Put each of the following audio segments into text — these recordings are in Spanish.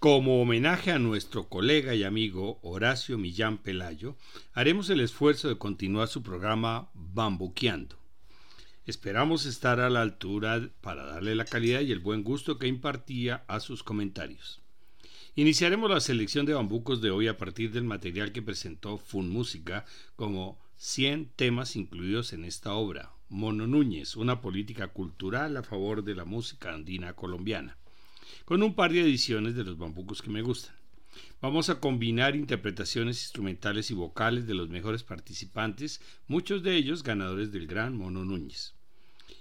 Como homenaje a nuestro colega y amigo Horacio Millán Pelayo, haremos el esfuerzo de continuar su programa Bambuqueando. Esperamos estar a la altura para darle la calidad y el buen gusto que impartía a sus comentarios. Iniciaremos la selección de bambucos de hoy a partir del material que presentó Fun Música como 100 temas incluidos en esta obra, Mono Núñez, una política cultural a favor de la música andina colombiana con un par de ediciones de los bambucos que me gustan. Vamos a combinar interpretaciones instrumentales y vocales de los mejores participantes, muchos de ellos ganadores del Gran Mono Núñez.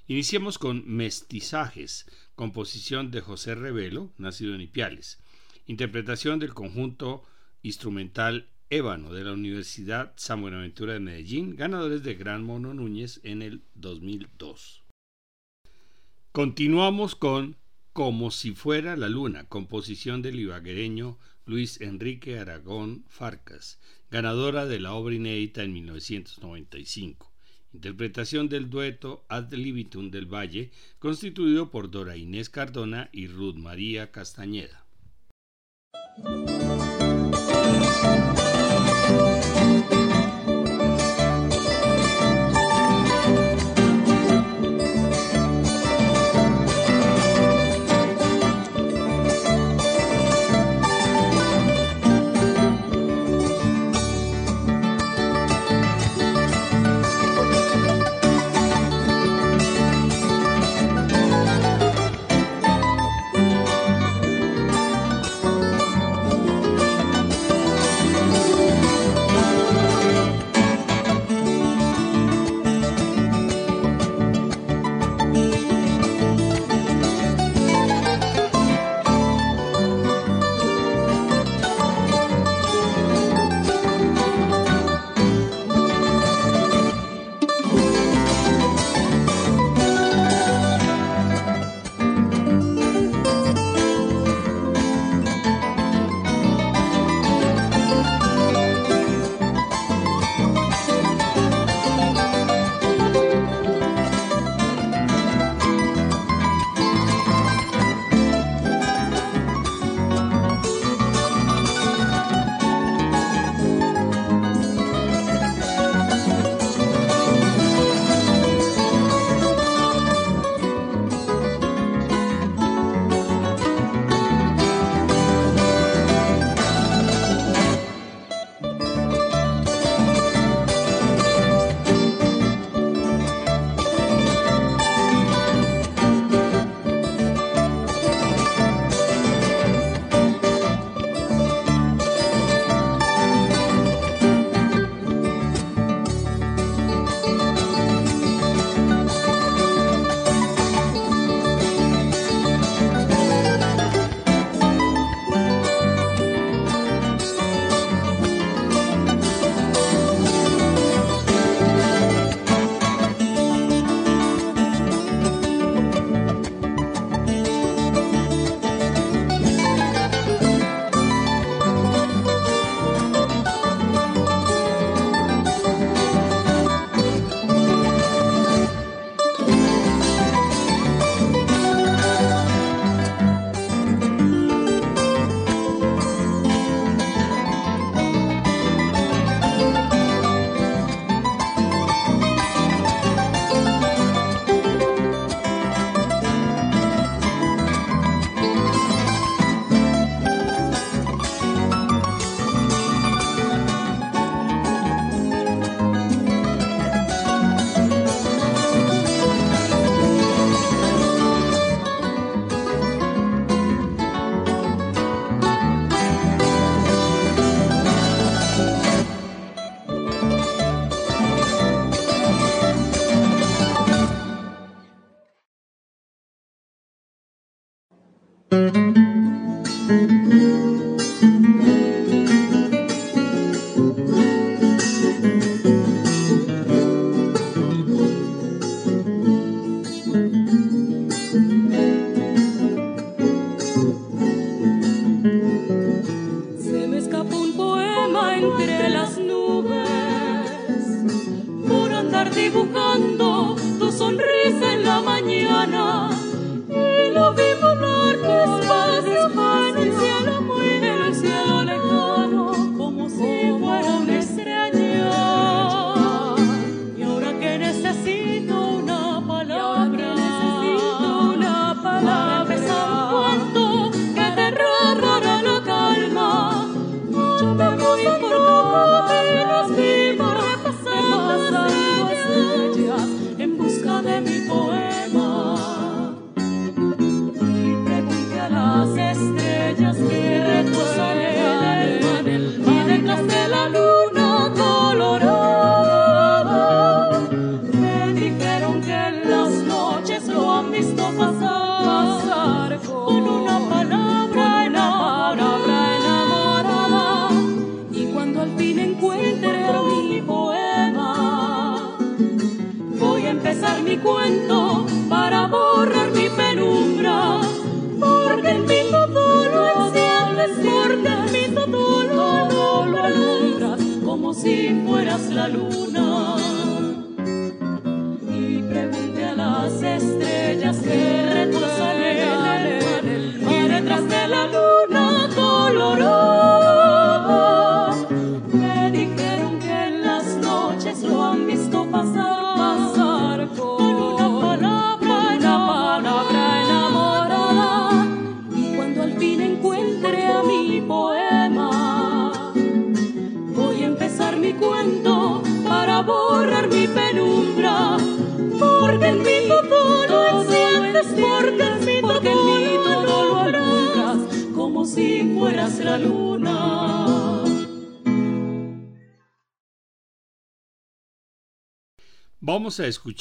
Iniciemos con Mestizajes, composición de José Revelo, nacido en Ipiales, interpretación del conjunto instrumental Ébano de la Universidad San Buenaventura de Medellín, ganadores del Gran Mono Núñez en el 2002. Continuamos con como si fuera la luna, composición del ibaguereño Luis Enrique Aragón Farcas, ganadora de la obra inédita en 1995. Interpretación del dueto Ad libitum del Valle, constituido por Dora Inés Cardona y Ruth María Castañeda.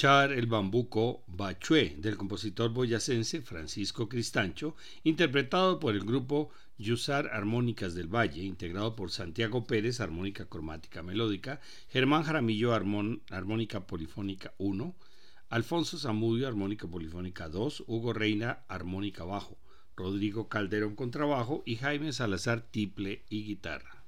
El bambuco Bachué del compositor boyacense Francisco Cristancho, interpretado por el grupo Yusar Armónicas del Valle, integrado por Santiago Pérez, armónica cromática melódica, Germán Jaramillo, armónica polifónica 1, Alfonso Zamudio, armónica polifónica 2, Hugo Reina, armónica bajo, Rodrigo Calderón, contrabajo y Jaime Salazar, tiple y guitarra.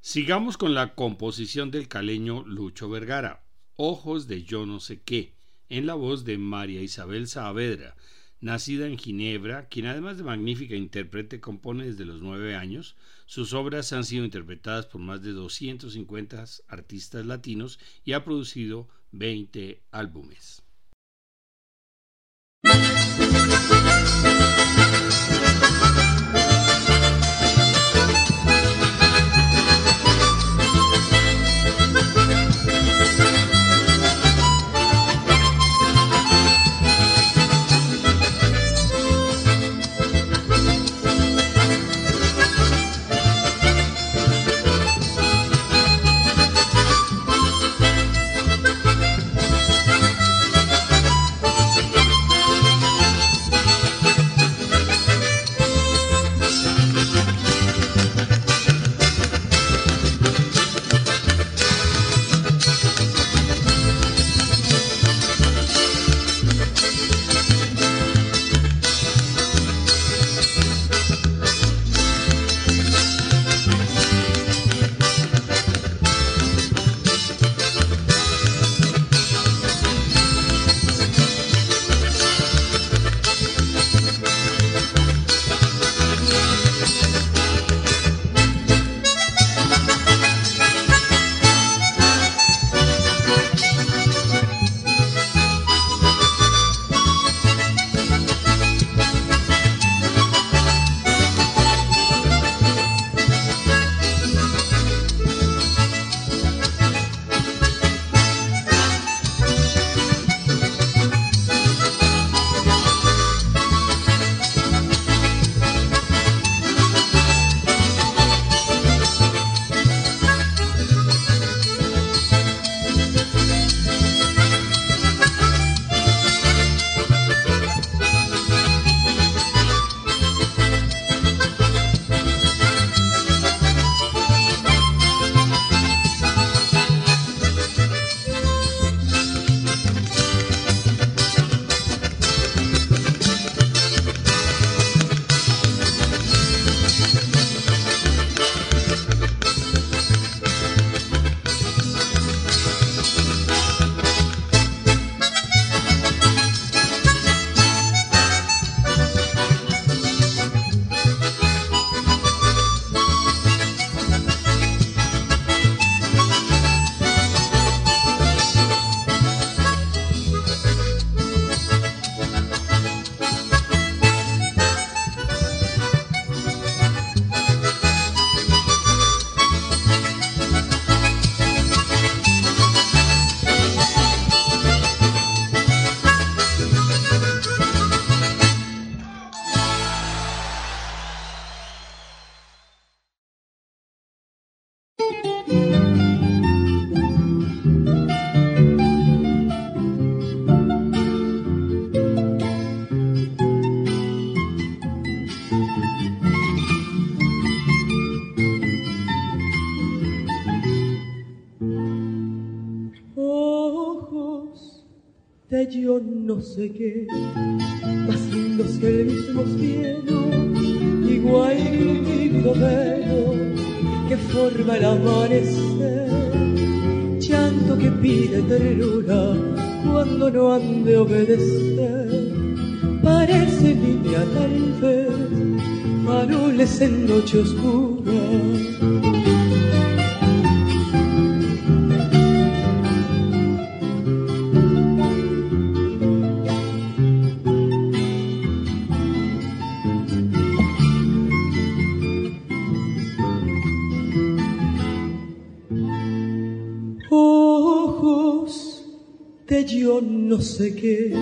Sigamos con la composición del caleño Lucho Vergara, Ojos de yo no sé qué, en la voz de María Isabel Saavedra, Nacida en Ginebra, quien además de magnífica intérprete compone desde los nueve años, sus obras han sido interpretadas por más de 250 artistas latinos y ha producido 20 álbumes. No sé qué, más lindos que el mismo cielo, igual que un tímido velo que forma el amanecer, llanto que pide ternura cuando no han de obedecer, parece niña tal vez, faroles en noche oscura qué,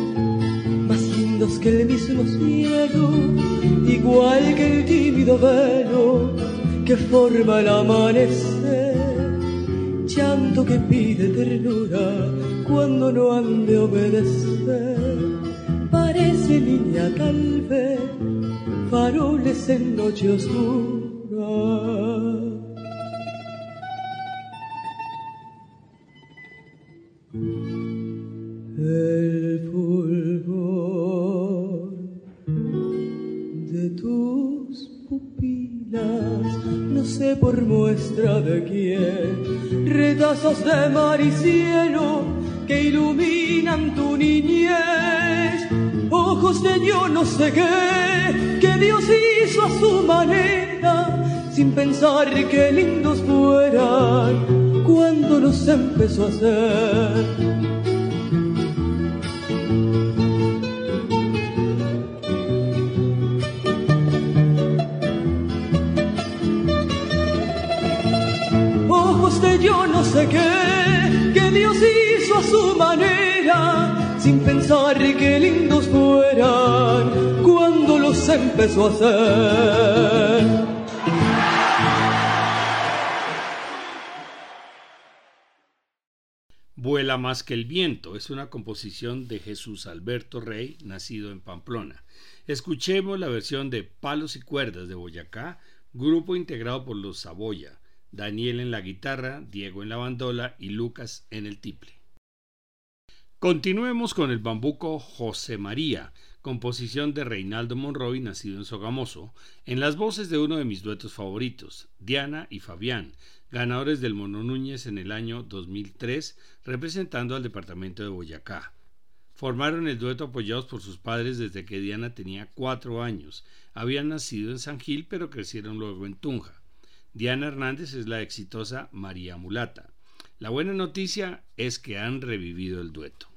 más lindos que el mismo cielo, igual que el tímido velo que forma el amanecer, llanto que pide ternura cuando no han de obedecer, parece niña tal vez, faroles en noche oscura. Muestra de quién, retazos de mar y cielo que iluminan tu niñez, ojos de yo no sé qué, que Dios hizo a su manera, sin pensar que lindos fueran cuando nos empezó a hacer yo no sé qué, que Dios hizo a su manera, sin pensar que lindos fueran cuando los empezó a hacer. Vuela más que el viento es una composición de Jesús Alberto Rey, nacido en Pamplona. Escuchemos la versión de Palos y Cuerdas de Boyacá, grupo integrado por los Saboya. Daniel en la guitarra, Diego en la bandola y Lucas en el tiple. Continuemos con el bambuco José María, composición de Reinaldo Monroy, nacido en Sogamoso, en las voces de uno de mis duetos favoritos, Diana y Fabián, ganadores del Mono Núñez en el año 2003, representando al departamento de Boyacá. Formaron el dueto apoyados por sus padres desde que Diana tenía cuatro años. Habían nacido en San Gil, pero crecieron luego en Tunja. Diana Hernández es la exitosa María Mulata. La buena noticia es que han revivido el dueto.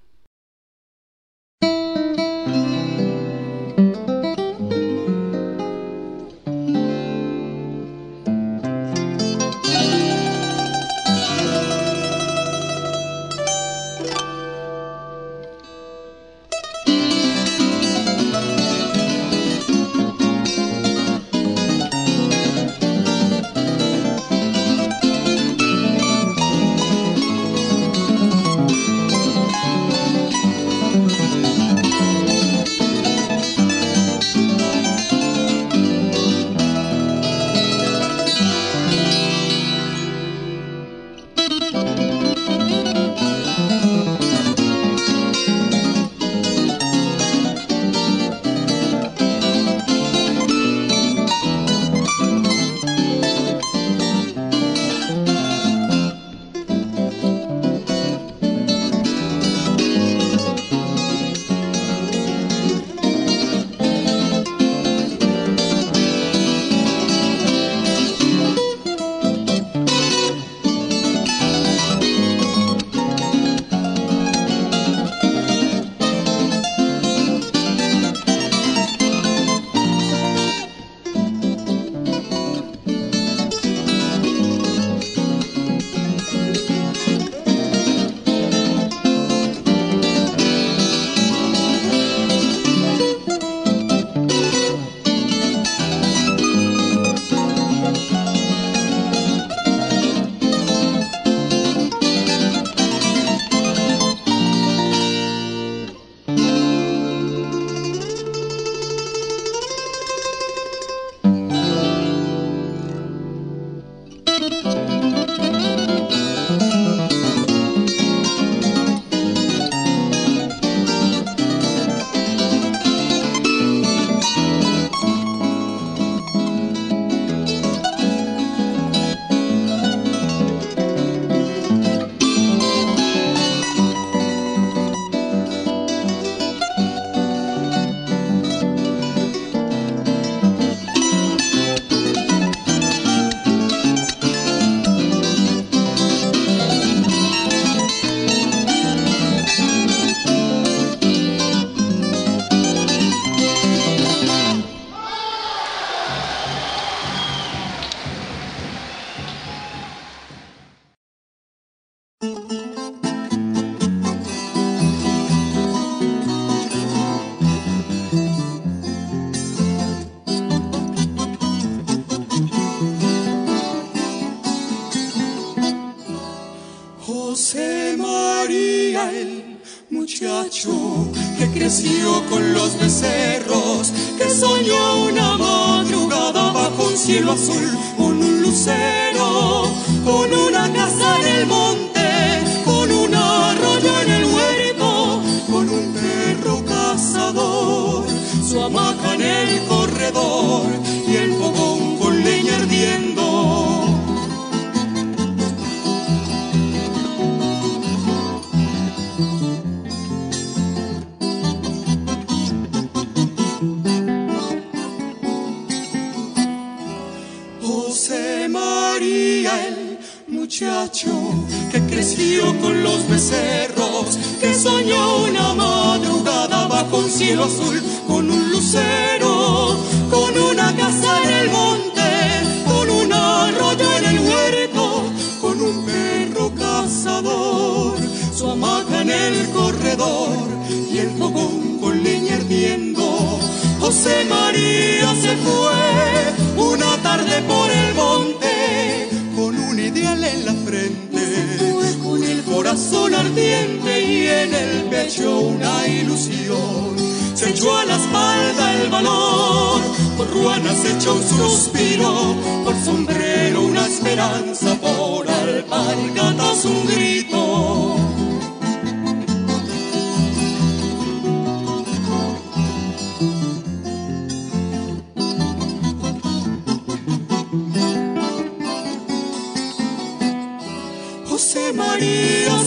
Corazón ardiente y en el pecho una ilusión. Se echó a la espalda el valor, por ruanas echó un suspiro, por sombrero una esperanza, por alpargatas un grito.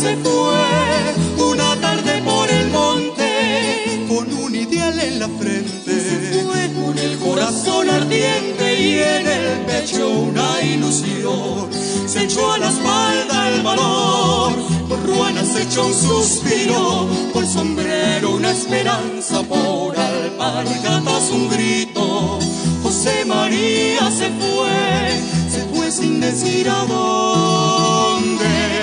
Se fue una tarde por el monte con un ideal en la frente, con el corazón ardiente y en el pecho una ilusión. Se echó a la espalda el valor, por ruanas se echó un suspiro, por sombrero una esperanza, por alpargatas un grito. José María se fue, se fue sin decir a dónde.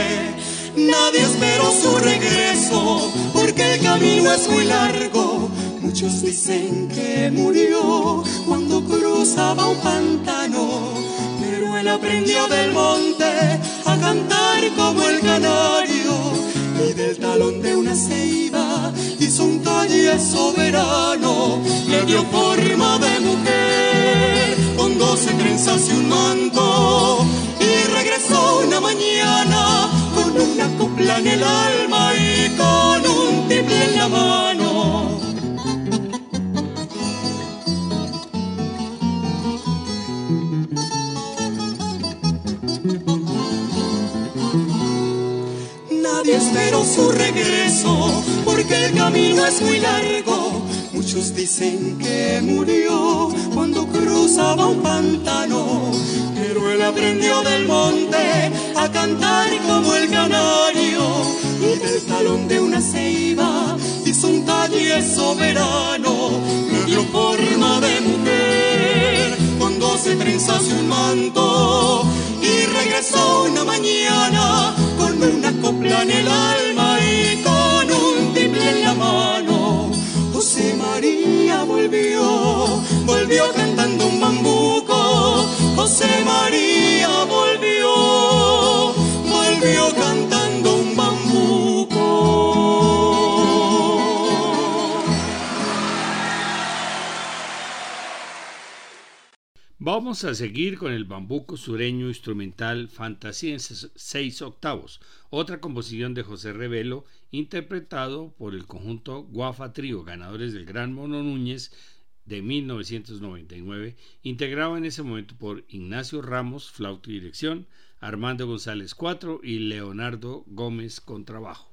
Nadie esperó su regreso, porque el camino es muy largo. Muchos dicen que murió cuando cruzaba un pantano, pero él aprendió del monte a cantar como el canario y del talón de una ceiba hizo un talle soberano, le dio forma de mujer con doce trenzas y un manto y regresó una mañana una en el alma y con un tiple en la mano. Nadie esperó su regreso porque el camino es muy largo. Muchos dicen que murió cuando cruzaba un pantano, él aprendió del monte a cantar como el canario y del talón de una ceiba hizo un talle soberano, le dio forma de mujer con doce trenzas y un manto y regresó una mañana con una copla en el alma y con un tiple en la mano. José María volvió, volvió cantando un bambuco. José María volvió, volvió cantando un bambuco. Vamos a seguir con el bambuco sureño instrumental Fantasía en seis octavos, otra composición de José Revelo, interpretado por el conjunto Guafa Trío, ganadores del Gran Mono Núñez de 1999, integrado en ese momento por Ignacio Ramos, flauta y dirección, Armando González cuatro y Leonardo Gómez contrabajo.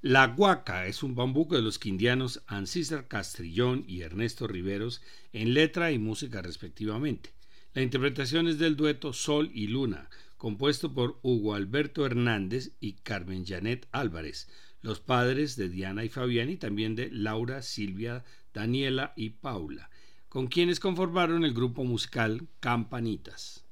La Guaca es un bambuco de los quindianos Ancísar Castrillón y Ernesto Riveros en letra y música respectivamente. La interpretación es del dueto Sol y Luna, compuesto por Hugo Alberto Hernández y Carmen Janet Álvarez, los padres de Diana y Fabián y también de Laura, Silvia, Daniela y Paula, con quienes conformaron el grupo musical Campanitas.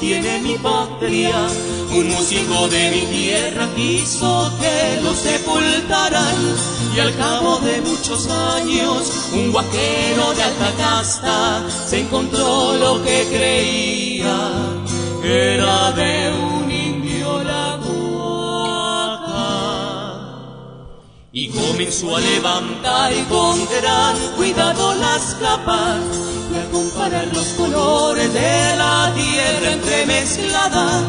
Tiene mi patria, un músico de mi tierra quiso que lo sepultaran. Y al cabo de muchos años un guaquero de alta casta se encontró lo que creía era de un indio la y comenzó a levantar con gran cuidado las capas los colores de la tierra entremezclada.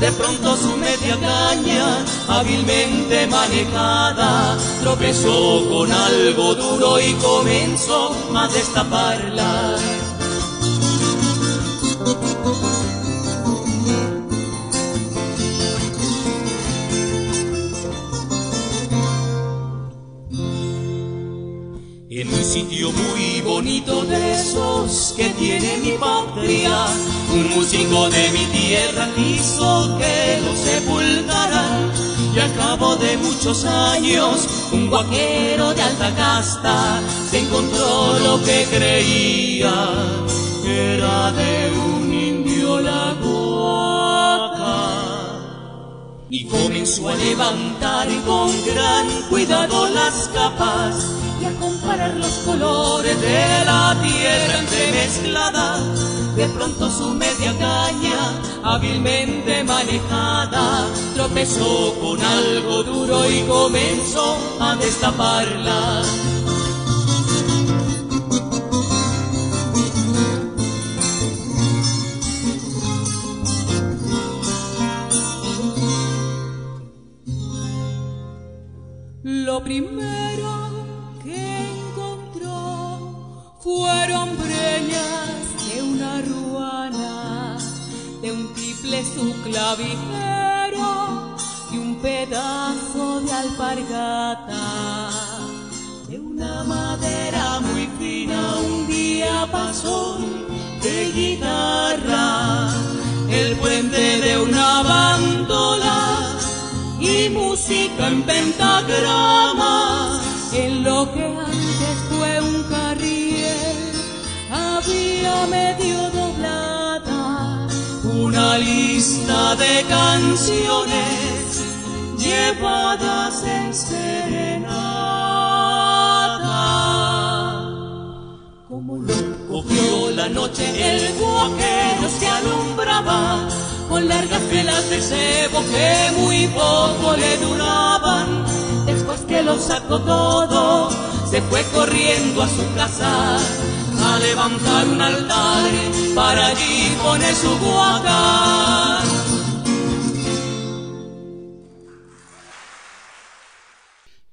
De pronto su media caña, hábilmente manejada, tropezó con algo duro y comenzó a destaparla. Sitio muy bonito de esos que tiene mi patria, un músico de mi tierra quiso que lo sepultaran. Y al cabo de muchos años, un guaquero de alta casta se encontró lo que creía era de un indio la Y comenzó a levantar con gran cuidado las capas comparar los colores de la tierra entremezclada. De pronto su media caña, hábilmente manejada, tropezó con algo duro y comenzó a destaparla. Lo primero un triple su clavijero y un pedazo de alpargata. De una madera muy fina un día pasó de guitarra el puente de una bandola y música en pentagrama en lo que antes fue un había medio lista de canciones llevadas en serenata. Como lo cogió la noche el guaquero se alumbraba con largas velas de cebo que muy poco le duraban. Después que lo sacó todo, se fue corriendo a su casa a levantar un altar para allí poner su guacar.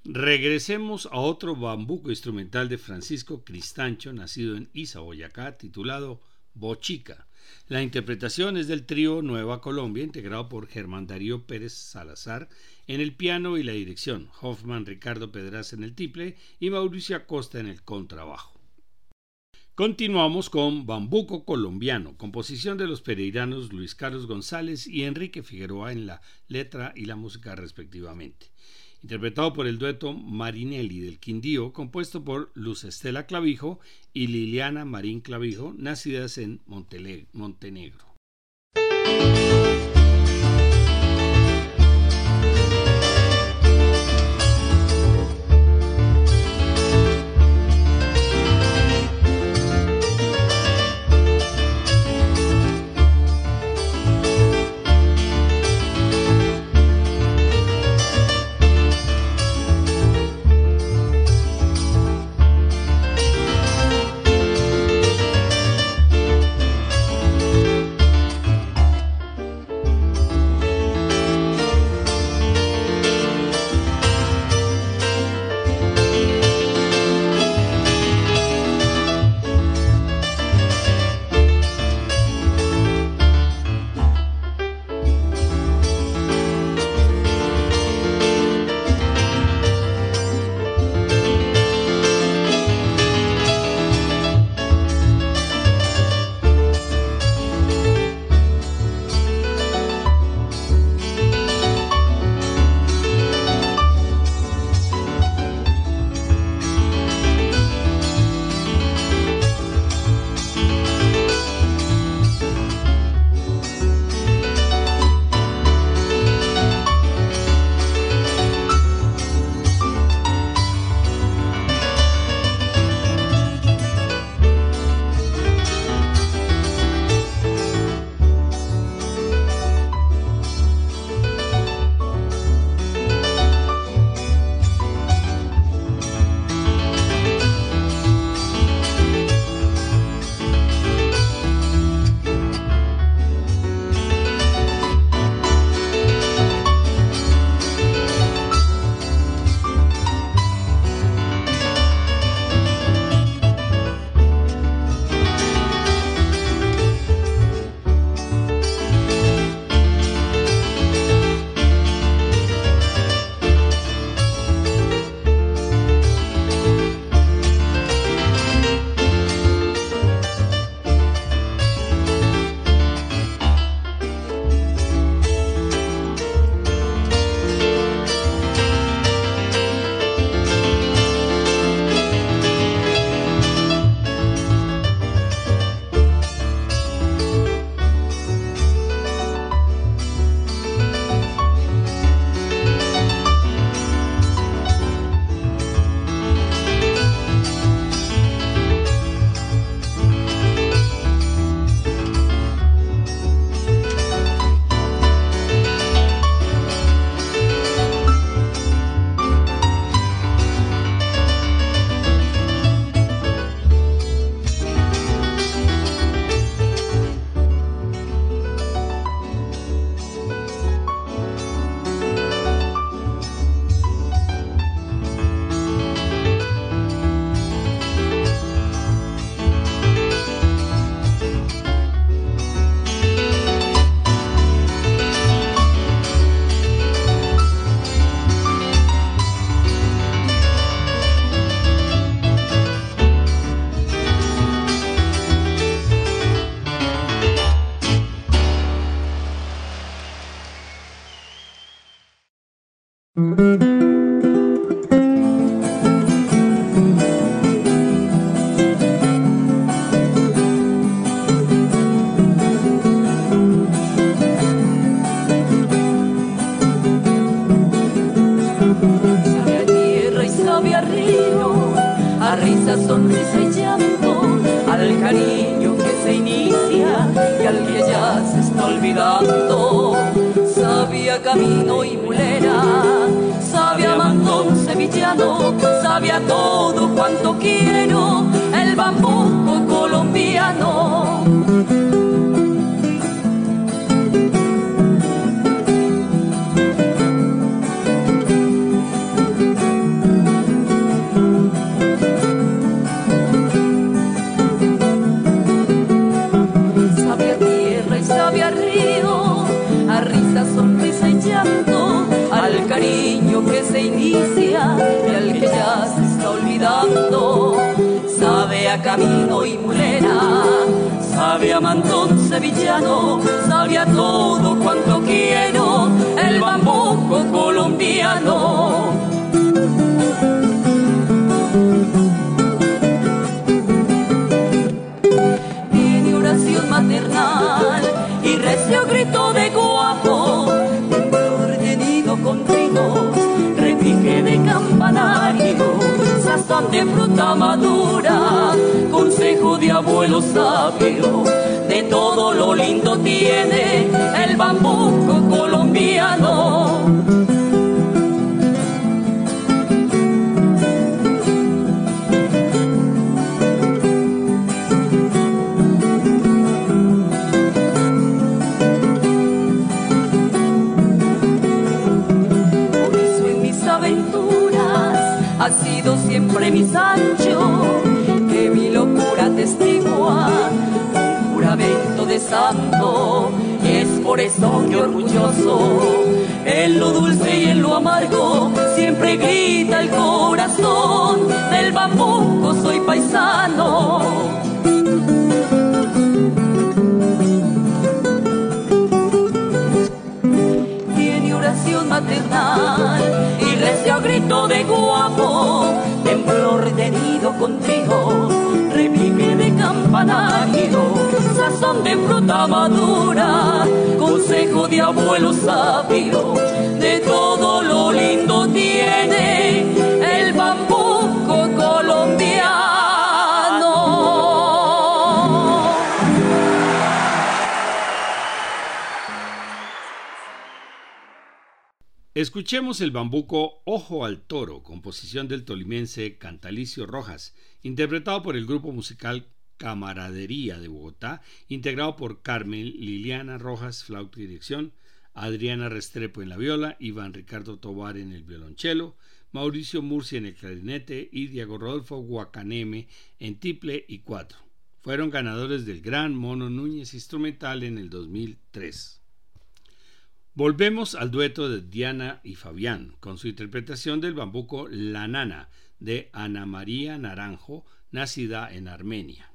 Regresemos a otro bambuco instrumental de Francisco Cristancho, nacido en Isa, Boyacá, titulado Bochica. La interpretación es del trío Nueva Colombia, integrado por Germán Darío Pérez Salazar en el piano y la dirección, Hoffman Ricardo Pedraza en el tiple y Mauricio Acosta en el contrabajo. Continuamos con Bambuco Colombiano, composición de los pereiranos Luis Carlos González y Enrique Figueroa en la letra y la música respectivamente. Interpretado por el dueto Marinelli del Quindío, compuesto por Luz Estela Clavijo y Liliana Marín Clavijo, nacidas en Montenegro. Camino y mulera. Sabe a mandón sevillano, sabe a todo cuanto quiero, el bambuco colombiano. Que se inicia y al que ya se está olvidando. Sabe a camino y mulera, sabe a mantón sevillano, sabe a todo cuanto quiero, el bambuco colombiano. De fruta madura, consejo de abuelo sabio, de todo lo lindo tiene el bambuco colombiano. Sancho, que mi locura testigua un juramento de santo. Es por eso que orgulloso, en lo dulce y en lo amargo, siempre grita el corazón del bambuco, soy paisano. maternal y recio grito de guapo, contigo, repique de campanario, sazón de fruta madura, consejo de abuelo sabio, de todo lo lindo tiene Escuchemos el bambuco Ojo al Toro, composición del tolimense Cantalicio Rojas, interpretado por el grupo musical Camaradería de Bogotá, integrado por Carmen Liliana Rojas, flauta y dirección, Adriana Restrepo en la viola, Iván Ricardo Tobar en el violonchelo, Mauricio Murcia en el clarinete y Diego Rodolfo Guacaneme en tiple y cuatro. Fueron ganadores del Gran Mono Núñez Instrumental en el 2003. Volvemos al dueto de Diana y Fabián con su interpretación del bambuco La Nana de Ana María Naranjo, nacida en Armenia.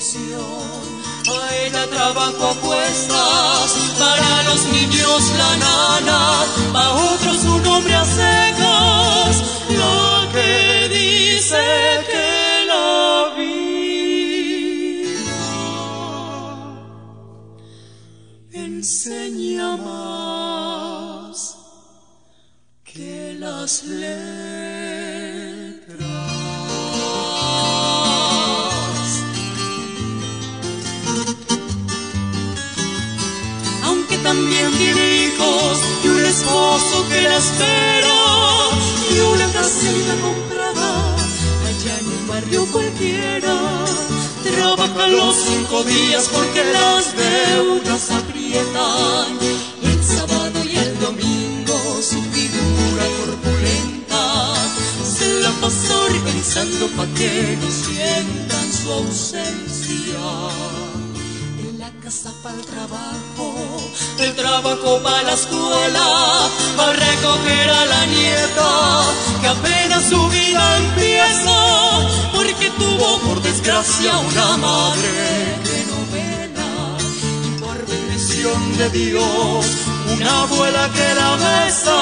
Bendición, a ella trabajo apuestas, para los niños la nana, para otros un hombre a y una casita comprada allá en un barrio cualquiera. Trabaja los cinco días porque las deudas el sábado y el domingo su figura corpulenta se la pasa organizando pa' que no sientan su ausencia. Casa para el trabajo, el trabajo para la escuela, para recoger a la nieta que apenas su vida empieza, porque tuvo por desgracia una madre de Dios, una abuela que la besa,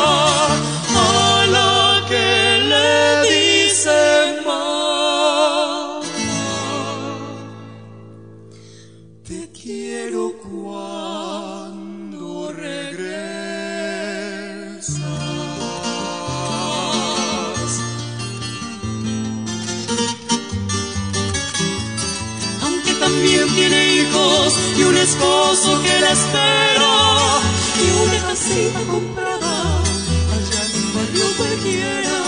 a la que le dice esposo que la espera y una casita comprada allá en un barrio cualquiera.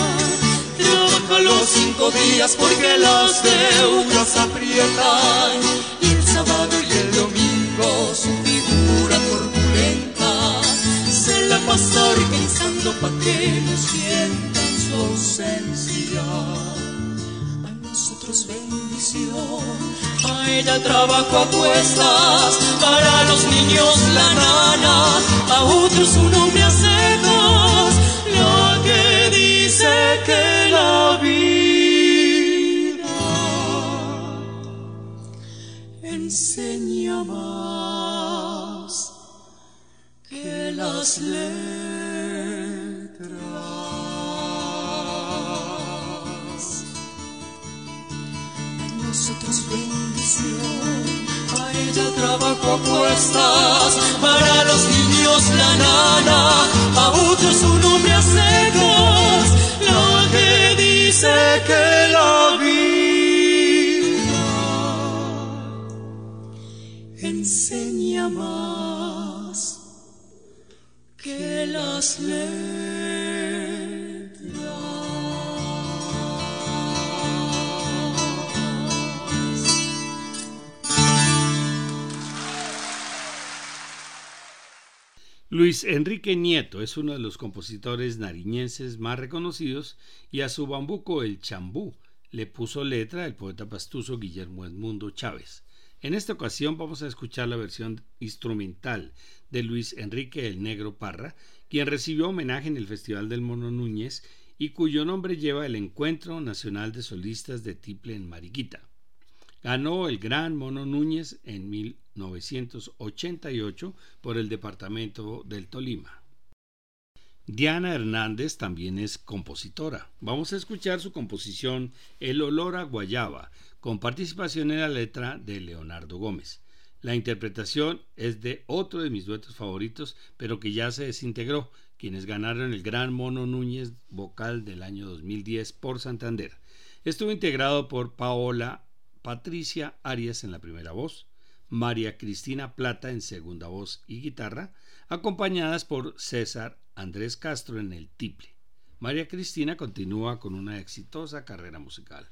Trabaja los cinco días porque las deudas aprietan y el sábado y el domingo su figura corpulenta se la pasa organizando pa' que no sientan su ausencia. A nosotros bendición ella trabajo a cuestas, para los niños la nana, a otros un hombre a secas, la que dice que la vida enseña más que las leyes. nosotros bendición. A ella trabajo apuestas, para los niños la nana, a otros un hombre a secas, la que dice que la vida enseña más que las leyes. Luis Enrique Nieto es uno de los compositores nariñenses más reconocidos y a su bambuco El Chambú le puso letra el poeta pastuso Guillermo Edmundo Chávez. En esta ocasión vamos a escuchar la versión instrumental de Luis Enrique el Negro Parra, quien recibió homenaje en el Festival del Mono Núñez y cuyo nombre lleva el Encuentro Nacional de Solistas de Tiple en Mariquita. Ganó el Gran Mono Núñez en 1988 por el departamento del Tolima. Diana Hernández también es compositora. Vamos a escuchar su composición El olor a guayaba, con participación en la letra de Leonardo Gómez. La interpretación es de otro de mis duetos favoritos, pero que ya se desintegró, quienes ganaron el Gran Mono Núñez vocal del año 2010 por Santander. Estuvo integrado por Paola Patricia Arias en la primera voz, María Cristina Plata en segunda voz y guitarra, acompañadas por César Andrés Castro en el tiple. María Cristina continúa con una exitosa carrera musical.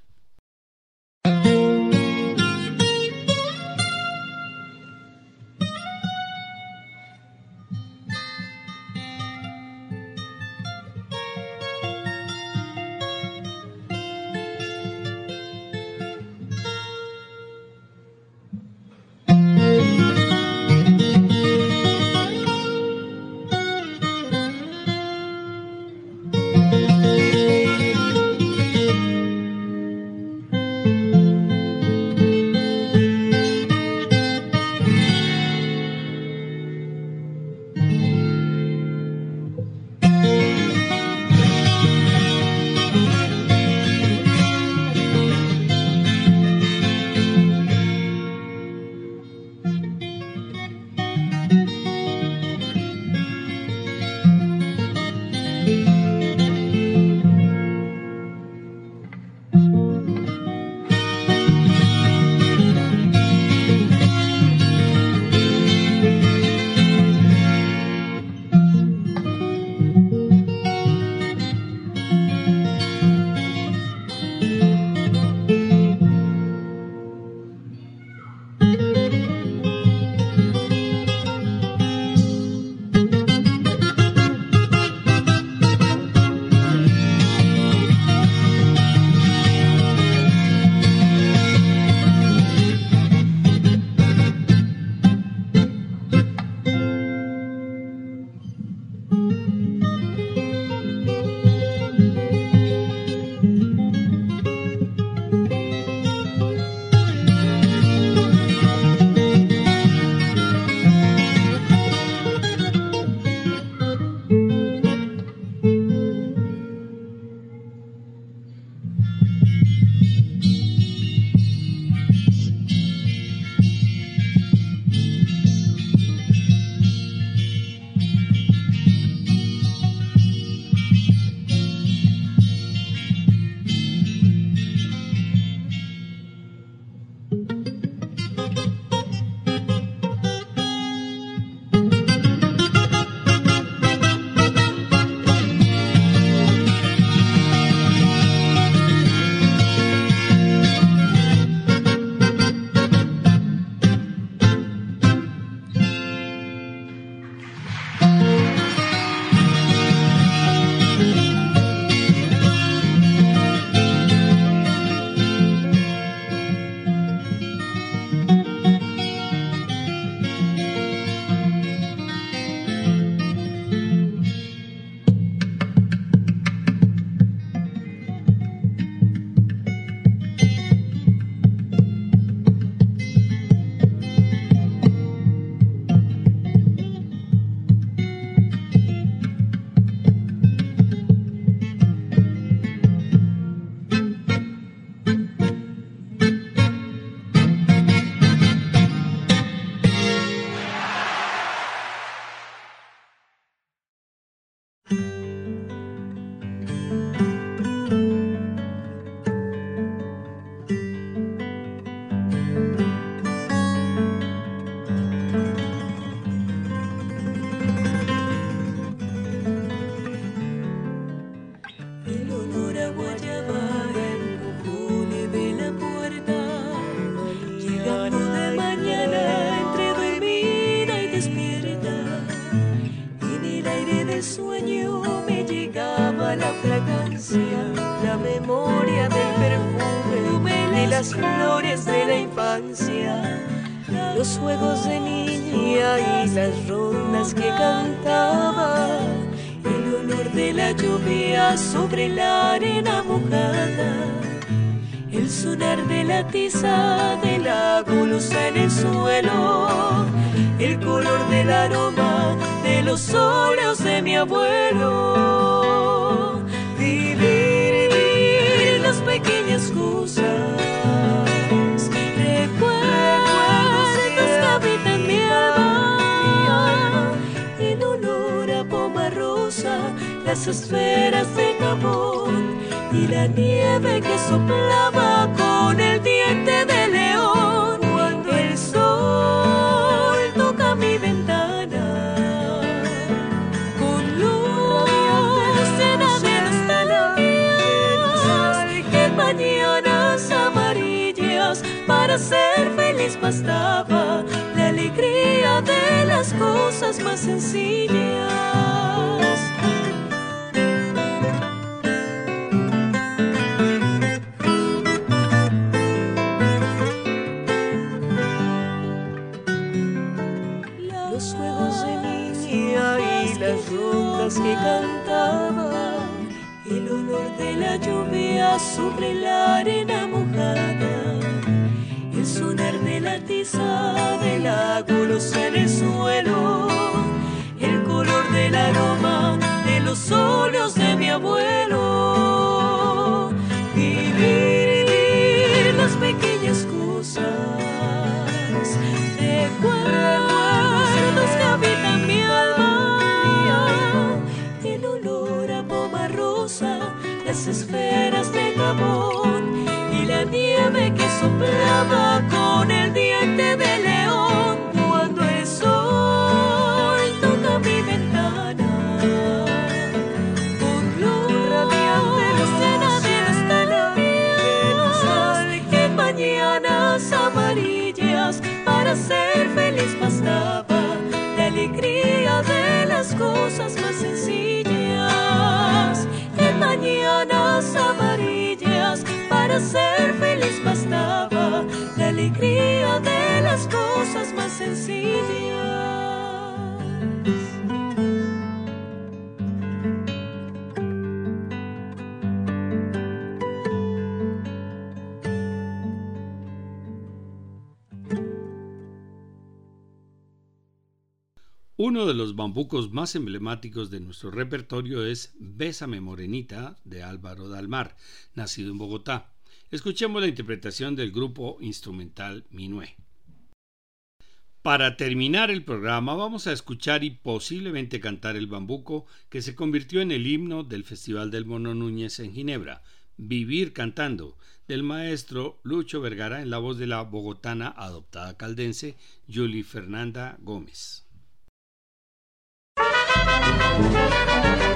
fragancia, la memoria del perfume de las flores de la infancia, los juegos de niña y las rondas que cantaba, el olor de la lluvia sobre la arena mojada, el sonar de la tiza de la golosa en el suelo, el color del aroma de los óleos de mi abuelo vivir las pequeñas cosas. Recuerdos que habitan mi alma. En olor a poma rosa, las esferas de carbón y la nieve que soplaba con el diente del para ser feliz bastaba la alegría de las cosas más sencillas. Los juegos de niña y las rondas que cantaba, el olor de la lluvia sobre la arena mojada, la tiza lago, los en el suelo, el color del aroma de los óleos de mi abuelo, vivir las pequeñas cosas, recuerdos que habitan mi alma, el olor a poma rosa, las esferas de jabón y la nieve que soplaba con cosas más sencillas. Que mañanas amarillas para ser feliz bastaba Uno de los bambucos más emblemáticos de nuestro repertorio es Bésame Morenita de Álvaro Dalmar, nacido en Bogotá. Escuchemos la interpretación del grupo instrumental Minué. Para terminar el programa vamos a escuchar y posiblemente cantar el bambuco que se convirtió en el himno del Festival del Mono Núñez en Ginebra, Vivir cantando, del maestro Lucho Vergara en la voz de la bogotana adoptada caldense Yuli Fernanda Gómez. Música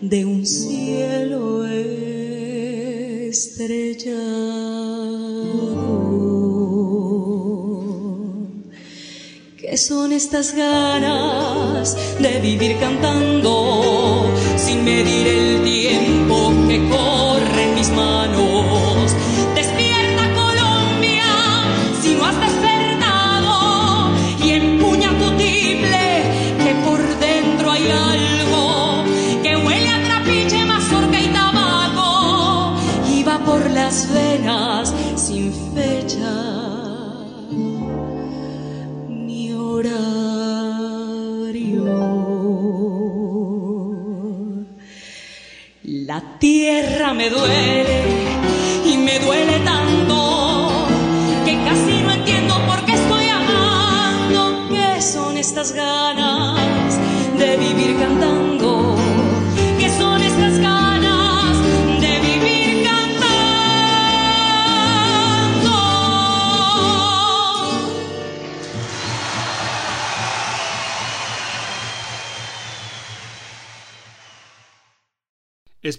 de un cielo estrellado. ¿Qué son estas ganas de vivir cantando sin medir el tiempo tierra me duele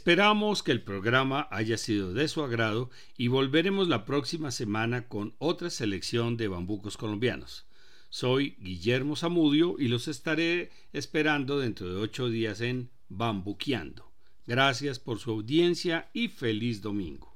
Esperamos que el programa haya sido de su agrado y volveremos la próxima semana con otra selección de bambucos colombianos. Soy Guillermo Zamudio y los estaré esperando dentro de ocho días en Bambuqueando. Gracias por su audiencia y feliz domingo.